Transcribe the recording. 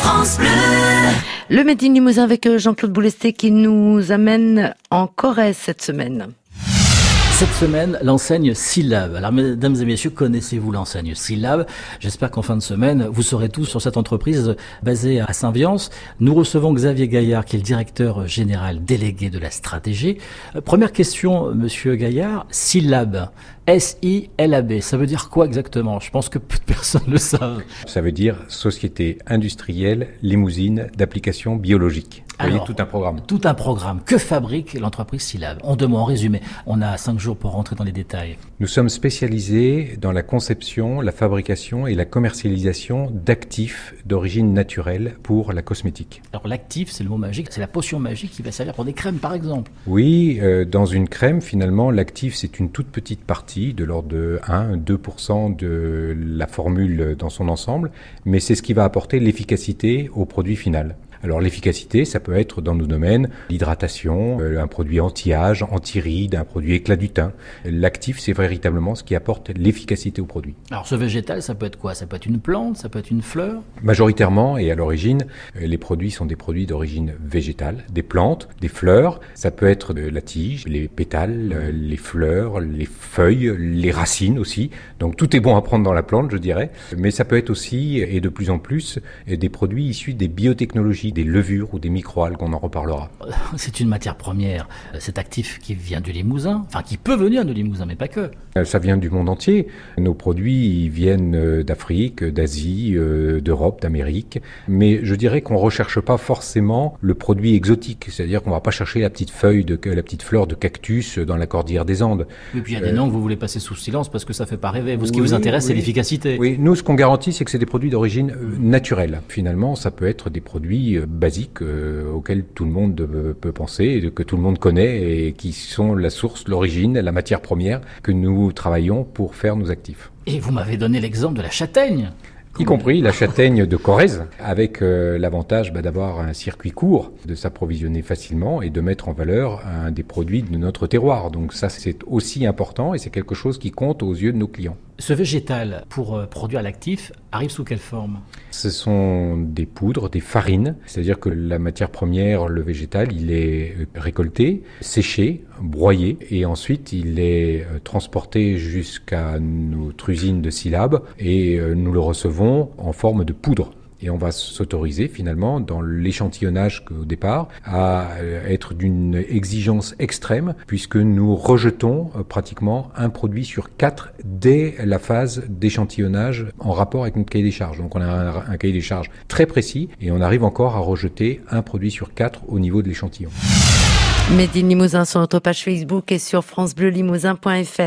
France Bleu. Le Made in Limousin avec euh, Jean-Claude Boulesté qui nous amène en Corrèze cette semaine. Cette semaine, l'enseigne Syllab. Alors, mesdames et messieurs, connaissez-vous l'enseigne Syllab? J'espère qu'en fin de semaine, vous saurez tout sur cette entreprise basée à Saint-Viance. Nous recevons Xavier Gaillard, qui est le directeur général délégué de la stratégie. Euh, Première question, monsieur Gaillard. Syllab. S-I-L-A-B. Ça veut dire quoi exactement? Je pense que peu de personnes le savent. Ça veut dire Société industrielle limousine d'application biologique. Vous voyez, tout un programme. Tout un programme. Que fabrique l'entreprise Syllab En deux mots, en résumé. On a cinq jours pour rentrer dans les détails. Nous sommes spécialisés dans la conception, la fabrication et la commercialisation d'actifs d'origine naturelle pour la cosmétique. Alors, l'actif, c'est le mot magique. C'est la potion magique qui va servir pour des crèmes, par exemple. Oui, euh, dans une crème, finalement, l'actif, c'est une toute petite partie, de l'ordre de 1-2% de la formule dans son ensemble, mais c'est ce qui va apporter l'efficacité au produit final. Alors l'efficacité, ça peut être dans nos domaines l'hydratation, euh, un produit anti-âge, anti-rides, un produit éclat du teint. L'actif, c'est véritablement ce qui apporte l'efficacité au produit. Alors, ce végétal, ça peut être quoi? Ça peut être une plante, ça peut être une fleur? Majoritairement et à l'origine, euh, les produits sont des produits d'origine végétale, des plantes, des fleurs. Ça peut être de la tige, les pétales, euh, les fleurs, les feuilles, les racines aussi. Donc tout est bon à prendre dans la plante, je dirais. Mais ça peut être aussi, et de plus en plus, des produits issus des biotechnologies, des levures ou des microalgues. On en reparlera. C'est une matière première, cet actif qui vient du Limousin, enfin qui peut venir du Limousin, mais pas que. Euh, Ça vient du monde entier. Nos produits viennent euh, d'Afrique, d'Asie, euh, d'Europe, d'Amérique. Mais je dirais qu'on recherche pas forcément le produit exotique. C'est-à-dire qu'on va pas chercher la petite feuille de, la petite fleur de cactus dans la cordillère des Andes. Et puis il y a des noms que vous voulez passer sous silence parce que ça fait pas rêver. Vous, ce qui vous intéresse, c'est l'efficacité. Oui, nous, ce qu'on garantit, c'est que c'est des produits d'origine naturelle. Finalement, ça peut être des produits basiques euh, auxquels tout le monde euh, peut penser, et que tout le monde connaît et qui sont la source, l'origine, la matière première que nous travaillons pour faire nos actifs. Et vous m'avez donné l'exemple de la châtaigne. Y compris la châtaigne de Corrèze, avec euh, l'avantage bah, d'avoir un circuit court, de s'approvisionner facilement et de mettre en valeur un des produits de notre terroir. Donc ça, c'est aussi important et c'est quelque chose qui compte aux yeux de nos clients. Ce végétal, pour euh, produire l'actif, arrive sous quelle forme? Ce sont des poudres, des farines, c'est-à-dire que la matière première, le végétal, il est euh, récolté, séché, broyé, et ensuite il est euh, transporté jusqu'à notre usine de syllabes, et nous le recevons en forme de poudre. Et on va s'autoriser finalement dans l'échantillonnage au départ à euh, être d'une exigence extrême puisque nous rejetons euh, pratiquement un produit sur quatre dès la phase d'échantillonnage en rapport avec notre cahier des charges. Donc on a un, cahier des charges très précis et on arrive encore à rejeter un produit sur quatre au niveau de l'échantillon. Made in Limousin sur notre page Facebook et sur francebleulimousin.fr.